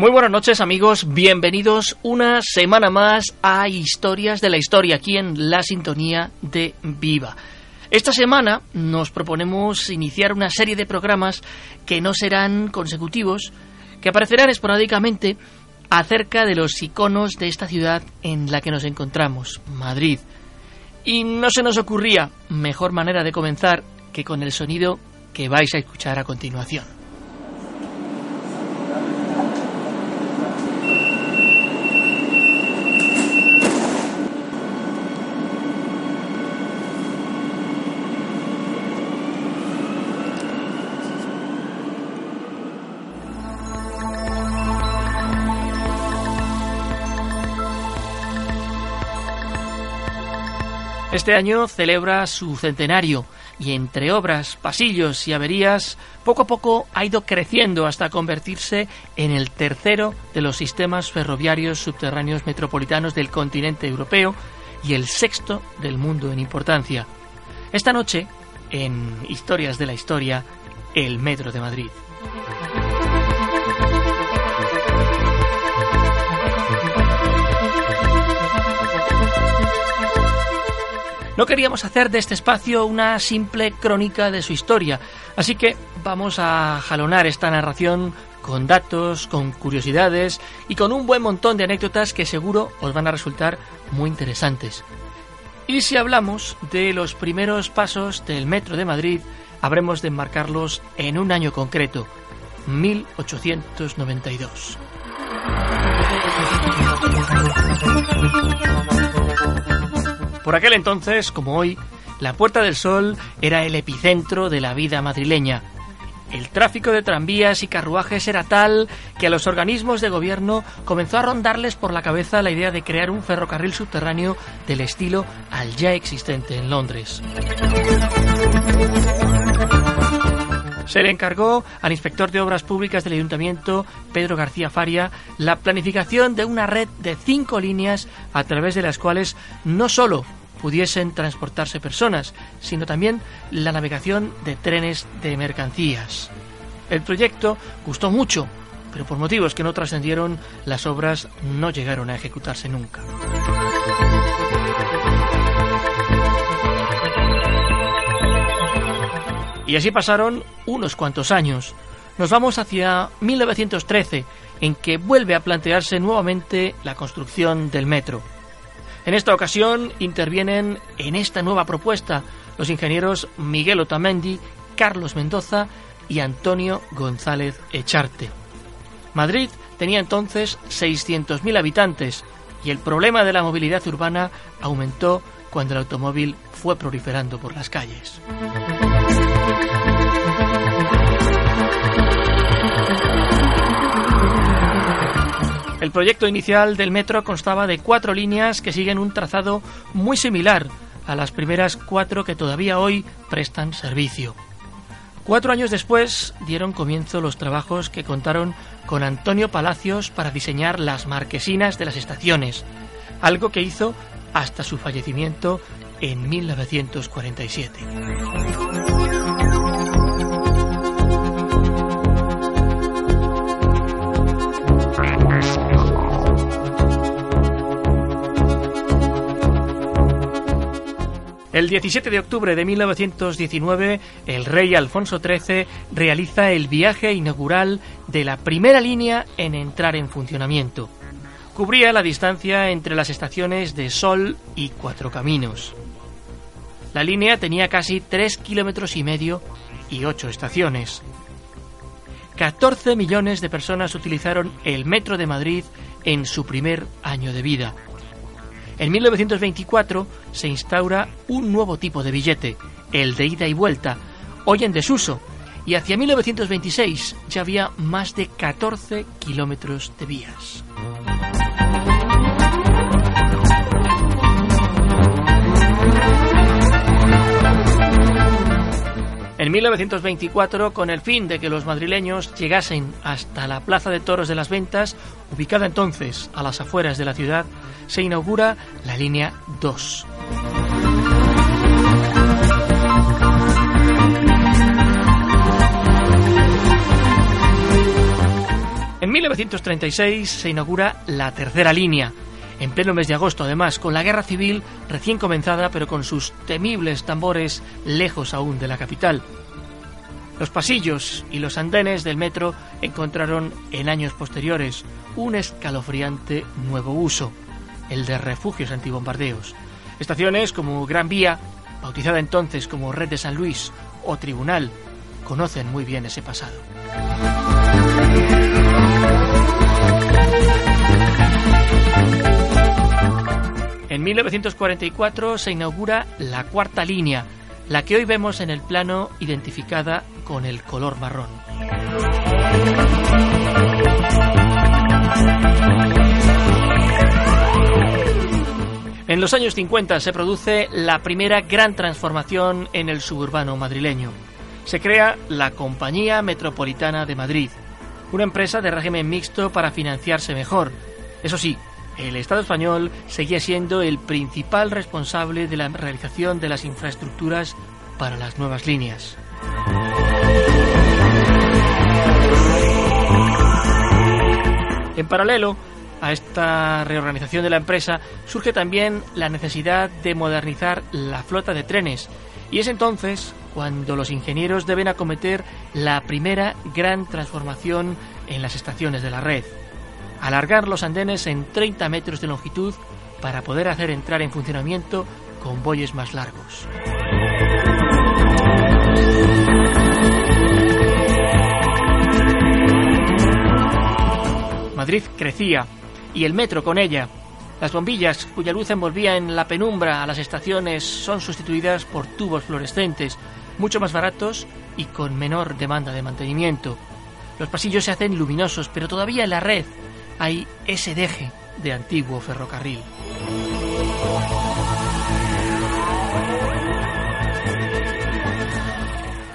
Muy buenas noches amigos, bienvenidos una semana más a Historias de la Historia aquí en la sintonía de Viva. Esta semana nos proponemos iniciar una serie de programas que no serán consecutivos, que aparecerán esporádicamente acerca de los iconos de esta ciudad en la que nos encontramos, Madrid. Y no se nos ocurría mejor manera de comenzar que con el sonido que vais a escuchar a continuación. Este año celebra su centenario y entre obras, pasillos y averías, poco a poco ha ido creciendo hasta convertirse en el tercero de los sistemas ferroviarios subterráneos metropolitanos del continente europeo y el sexto del mundo en importancia. Esta noche, en Historias de la Historia, el Metro de Madrid. No queríamos hacer de este espacio una simple crónica de su historia, así que vamos a jalonar esta narración con datos, con curiosidades y con un buen montón de anécdotas que seguro os van a resultar muy interesantes. Y si hablamos de los primeros pasos del Metro de Madrid, habremos de enmarcarlos en un año concreto, 1892. Por aquel entonces, como hoy, la Puerta del Sol era el epicentro de la vida madrileña. El tráfico de tranvías y carruajes era tal que a los organismos de gobierno comenzó a rondarles por la cabeza la idea de crear un ferrocarril subterráneo del estilo al ya existente en Londres. Se le encargó al inspector de Obras Públicas del Ayuntamiento, Pedro García Faria, la planificación de una red de cinco líneas a través de las cuales no solo pudiesen transportarse personas, sino también la navegación de trenes de mercancías. El proyecto gustó mucho, pero por motivos que no trascendieron, las obras no llegaron a ejecutarse nunca. Y así pasaron unos cuantos años. Nos vamos hacia 1913, en que vuelve a plantearse nuevamente la construcción del metro. En esta ocasión intervienen en esta nueva propuesta los ingenieros Miguel Otamendi, Carlos Mendoza y Antonio González Echarte. Madrid tenía entonces 600.000 habitantes y el problema de la movilidad urbana aumentó cuando el automóvil fue proliferando por las calles. El proyecto inicial del metro constaba de cuatro líneas que siguen un trazado muy similar a las primeras cuatro que todavía hoy prestan servicio. Cuatro años después dieron comienzo los trabajos que contaron con Antonio Palacios para diseñar las marquesinas de las estaciones, algo que hizo hasta su fallecimiento en 1947. El 17 de octubre de 1919, el rey Alfonso XIII realiza el viaje inaugural de la primera línea en entrar en funcionamiento. cubría la distancia entre las estaciones de Sol y Cuatro Caminos. La línea tenía casi tres kilómetros y medio y ocho estaciones. 14 millones de personas utilizaron el metro de Madrid en su primer año de vida. En 1924 se instaura un nuevo tipo de billete, el de ida y vuelta, hoy en desuso, y hacia 1926 ya había más de 14 kilómetros de vías. En 1924, con el fin de que los madrileños llegasen hasta la Plaza de Toros de las Ventas, ubicada entonces a las afueras de la ciudad, se inaugura la línea 2. En 1936 se inaugura la tercera línea, en pleno mes de agosto además, con la guerra civil recién comenzada pero con sus temibles tambores lejos aún de la capital. Los pasillos y los andenes del metro encontraron en años posteriores un escalofriante nuevo uso, el de refugios antibombardeos. Estaciones como Gran Vía, bautizada entonces como Red de San Luis o Tribunal, conocen muy bien ese pasado. En 1944 se inaugura la cuarta línea, la que hoy vemos en el plano identificada con el color marrón. En los años 50 se produce la primera gran transformación en el suburbano madrileño. Se crea la Compañía Metropolitana de Madrid, una empresa de régimen mixto para financiarse mejor. Eso sí, el Estado español seguía siendo el principal responsable de la realización de las infraestructuras para las nuevas líneas. En paralelo a esta reorganización de la empresa surge también la necesidad de modernizar la flota de trenes y es entonces cuando los ingenieros deben acometer la primera gran transformación en las estaciones de la red alargar los andenes en 30 metros de longitud para poder hacer entrar en funcionamiento convoyes más largos. Madrid crecía y el metro con ella. Las bombillas cuya luz envolvía en la penumbra a las estaciones son sustituidas por tubos fluorescentes, mucho más baratos y con menor demanda de mantenimiento. Los pasillos se hacen luminosos, pero todavía la red hay ese deje de antiguo ferrocarril.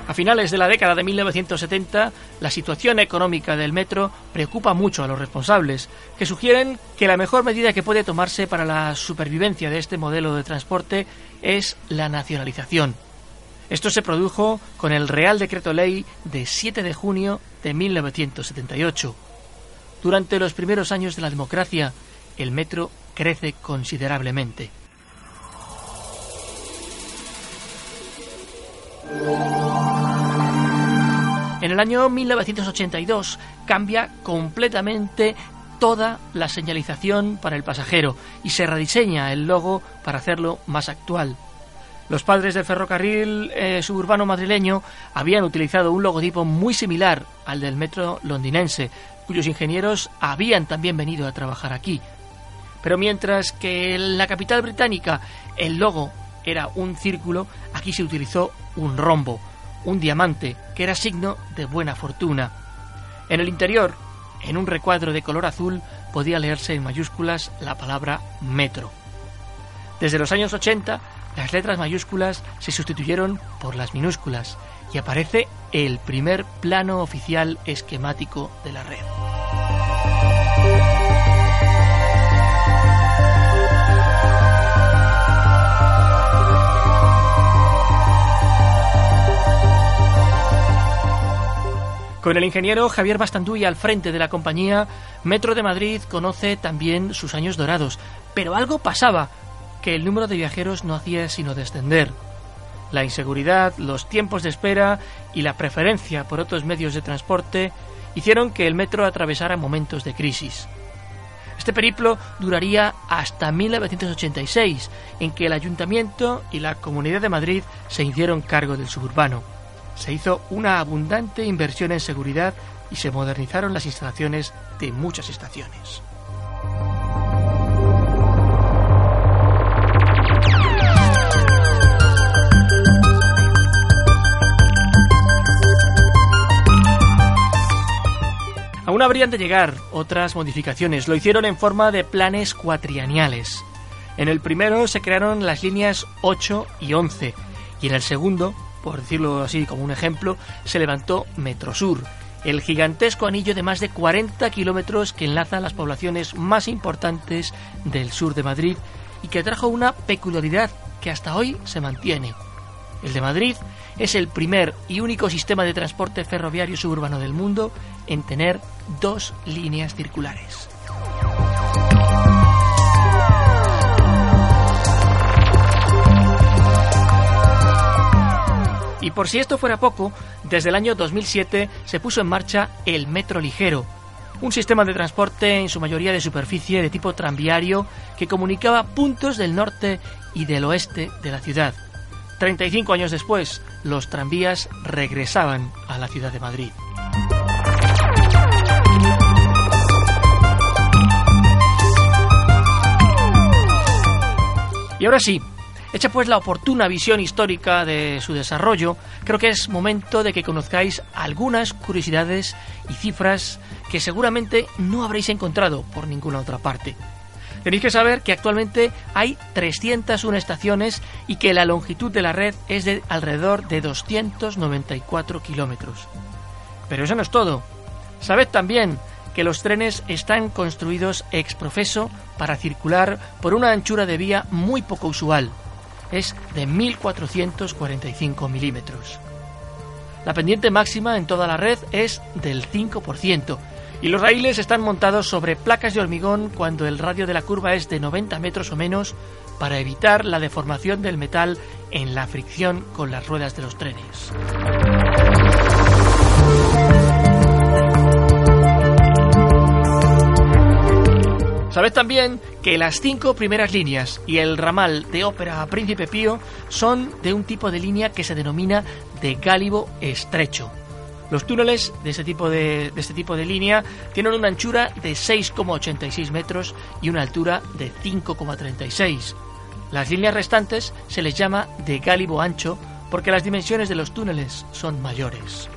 A finales de la década de 1970, la situación económica del metro preocupa mucho a los responsables, que sugieren que la mejor medida que puede tomarse para la supervivencia de este modelo de transporte es la nacionalización. Esto se produjo con el Real Decreto Ley de 7 de junio de 1978. Durante los primeros años de la democracia, el metro crece considerablemente. En el año 1982 cambia completamente toda la señalización para el pasajero y se rediseña el logo para hacerlo más actual. Los padres del ferrocarril eh, suburbano madrileño habían utilizado un logotipo muy similar al del metro londinense, cuyos ingenieros habían también venido a trabajar aquí. Pero mientras que en la capital británica el logo era un círculo, aquí se utilizó un rombo, un diamante, que era signo de buena fortuna. En el interior, en un recuadro de color azul, podía leerse en mayúsculas la palabra metro. Desde los años 80, las letras mayúsculas se sustituyeron por las minúsculas y aparece el primer plano oficial esquemático de la red. Con el ingeniero Javier Bastanduy al frente de la compañía, Metro de Madrid conoce también sus años dorados, pero algo pasaba, que el número de viajeros no hacía sino descender. La inseguridad, los tiempos de espera y la preferencia por otros medios de transporte hicieron que el metro atravesara momentos de crisis. Este periplo duraría hasta 1986, en que el ayuntamiento y la Comunidad de Madrid se hicieron cargo del suburbano. Se hizo una abundante inversión en seguridad y se modernizaron las instalaciones de muchas estaciones. Aún habrían de llegar otras modificaciones. Lo hicieron en forma de planes cuatrianiales. En el primero se crearon las líneas 8 y 11 y en el segundo, por decirlo así como un ejemplo, se levantó Metrosur, el gigantesco anillo de más de 40 kilómetros que enlaza las poblaciones más importantes del sur de Madrid y que trajo una peculiaridad que hasta hoy se mantiene. El de Madrid es el primer y único sistema de transporte ferroviario suburbano del mundo en tener dos líneas circulares. Y por si esto fuera poco, desde el año 2007 se puso en marcha el Metro Ligero, un sistema de transporte en su mayoría de superficie de tipo tranviario que comunicaba puntos del norte y del oeste de la ciudad. 35 años después, los tranvías regresaban a la ciudad de Madrid. Y ahora sí, hecha pues la oportuna visión histórica de su desarrollo, creo que es momento de que conozcáis algunas curiosidades y cifras que seguramente no habréis encontrado por ninguna otra parte. Tenéis que saber que actualmente hay 301 estaciones y que la longitud de la red es de alrededor de 294 kilómetros. Pero eso no es todo. Sabed también que los trenes están construidos ex profeso para circular por una anchura de vía muy poco usual. Es de 1445 milímetros. La pendiente máxima en toda la red es del 5%, y los raíles están montados sobre placas de hormigón cuando el radio de la curva es de 90 metros o menos para evitar la deformación del metal en la fricción con las ruedas de los trenes. Sabed también que las cinco primeras líneas y el ramal de ópera a Príncipe Pío son de un tipo de línea que se denomina de gálibo estrecho. Los túneles de este tipo de, este tipo de línea tienen una anchura de 6,86 metros y una altura de 5,36. Las líneas restantes se les llama de gálibo ancho porque las dimensiones de los túneles son mayores.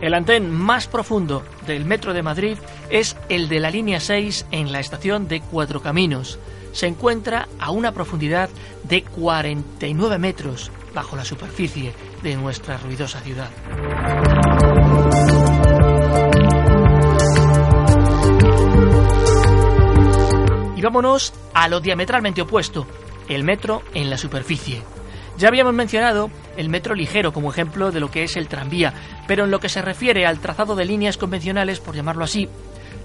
El andén más profundo del metro de Madrid es el de la línea 6 en la estación de Cuatro Caminos, se encuentra a una profundidad de 49 metros bajo la superficie de nuestra ruidosa ciudad. Y vámonos a lo diametralmente opuesto, el metro en la superficie. Ya habíamos mencionado el metro ligero como ejemplo de lo que es el tranvía, pero en lo que se refiere al trazado de líneas convencionales, por llamarlo así,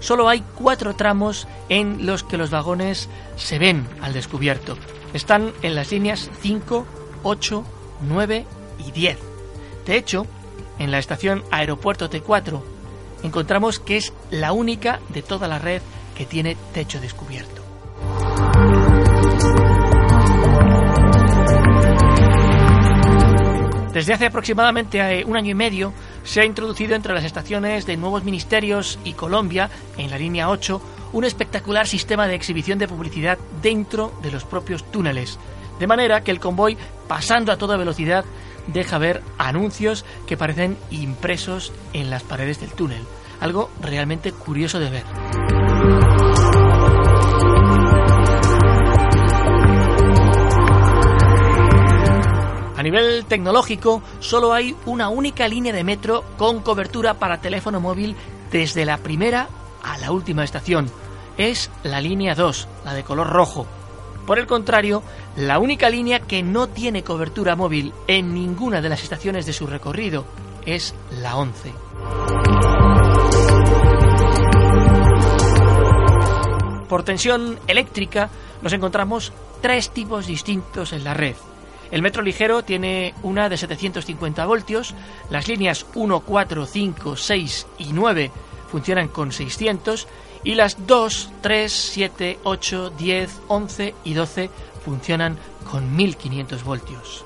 solo hay cuatro tramos en los que los vagones se ven al descubierto. Están en las líneas 5, 8, 9 y 10. De hecho, en la estación Aeropuerto T4 encontramos que es la única de toda la red que tiene techo descubierto. Desde hace aproximadamente eh, un año y medio se ha introducido entre las estaciones de Nuevos Ministerios y Colombia, en la línea 8, un espectacular sistema de exhibición de publicidad dentro de los propios túneles, de manera que el convoy, pasando a toda velocidad, deja ver anuncios que parecen impresos en las paredes del túnel, algo realmente curioso de ver. Nivel tecnológico, solo hay una única línea de metro con cobertura para teléfono móvil desde la primera a la última estación. Es la línea 2, la de color rojo. Por el contrario, la única línea que no tiene cobertura móvil en ninguna de las estaciones de su recorrido es la 11. Por tensión eléctrica nos encontramos tres tipos distintos en la red El metro ligero tiene una de 750 voltios, las líneas 1, 4, 5, 6 y 9 funcionan con 600 y las 2, 3, 7, 8, 10, 11 y 12 funcionan con 1500 voltios.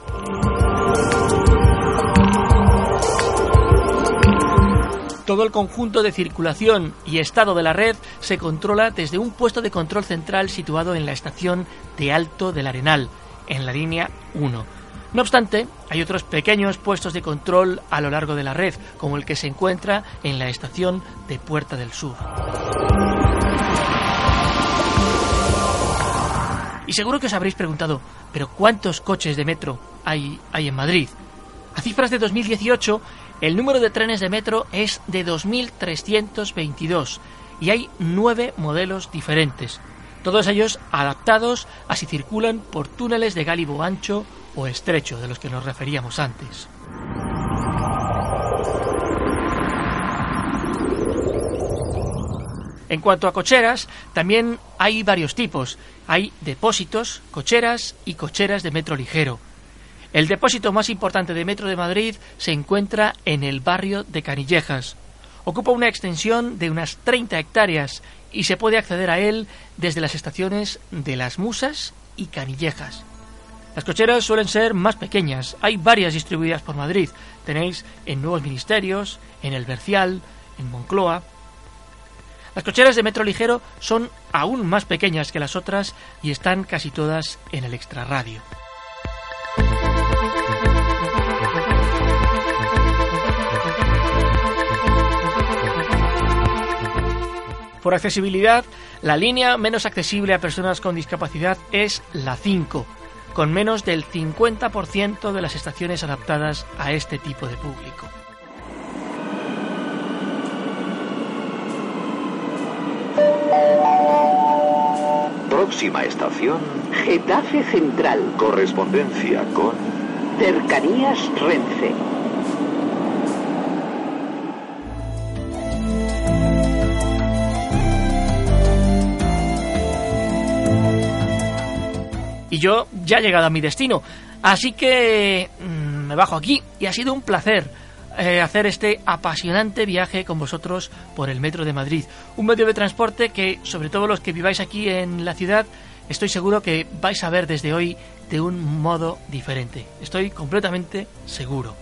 Todo el conjunto de circulación y estado de la red se controla desde un puesto de control central situado en la estación de Alto del Arenal, en la línea 1. No obstante, hay otros pequeños puestos de control a lo largo de la red, como el que se encuentra en la estación de Puerta del Sur. Y seguro que os habréis preguntado, ¿pero cuántos coches de metro hay, hay en Madrid? A cifras de 2018, el número de trenes de metro es de 2.322 y hay nueve modelos diferentes, todos ellos adaptados a si circulan por túneles de gálibo ancho o estrecho, de los que nos referíamos antes. En cuanto a cocheras, también hay varios tipos. Hay depósitos, cocheras y cocheras de metro ligero. El depósito más importante de Metro de Madrid se encuentra en el barrio de Canillejas. Ocupa una extensión de unas 30 hectáreas y se puede acceder a él desde las estaciones de Las Musas y Canillejas. Las cocheras suelen ser más pequeñas, hay varias distribuidas por Madrid. Tenéis en Nuevos Ministerios, en El Bercial, en Moncloa. Las cocheras de metro ligero son aún más pequeñas que las otras y están casi todas en el extrarradio. Por accesibilidad, la línea menos accesible a personas con discapacidad es la 5, con menos del 50% de las estaciones adaptadas a este tipo de público. Próxima estación. Getafe Central. Correspondencia con. Cercanías Renfe. Y yo ya he llegado a mi destino. Así que mm, me bajo aquí y ha sido un placer eh, hacer este apasionante viaje con vosotros por el Metro de Madrid. Un medio de transporte que, sobre todo los que viváis aquí en la ciudad, estoy seguro que vais a ver desde hoy de un modo diferente. Estoy completamente seguro.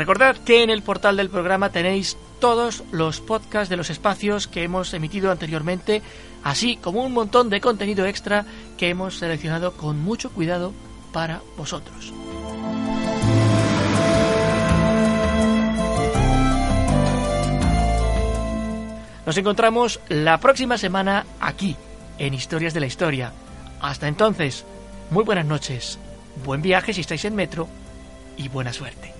Recordad que en el portal del programa tenéis todos los podcasts de los espacios que hemos emitido anteriormente, así como un montón de contenido extra que hemos seleccionado con mucho cuidado para vosotros. Nos encontramos la próxima semana aquí, en Historias de la Historia. Hasta entonces, muy buenas noches, buen viaje si estáis en metro y buena suerte.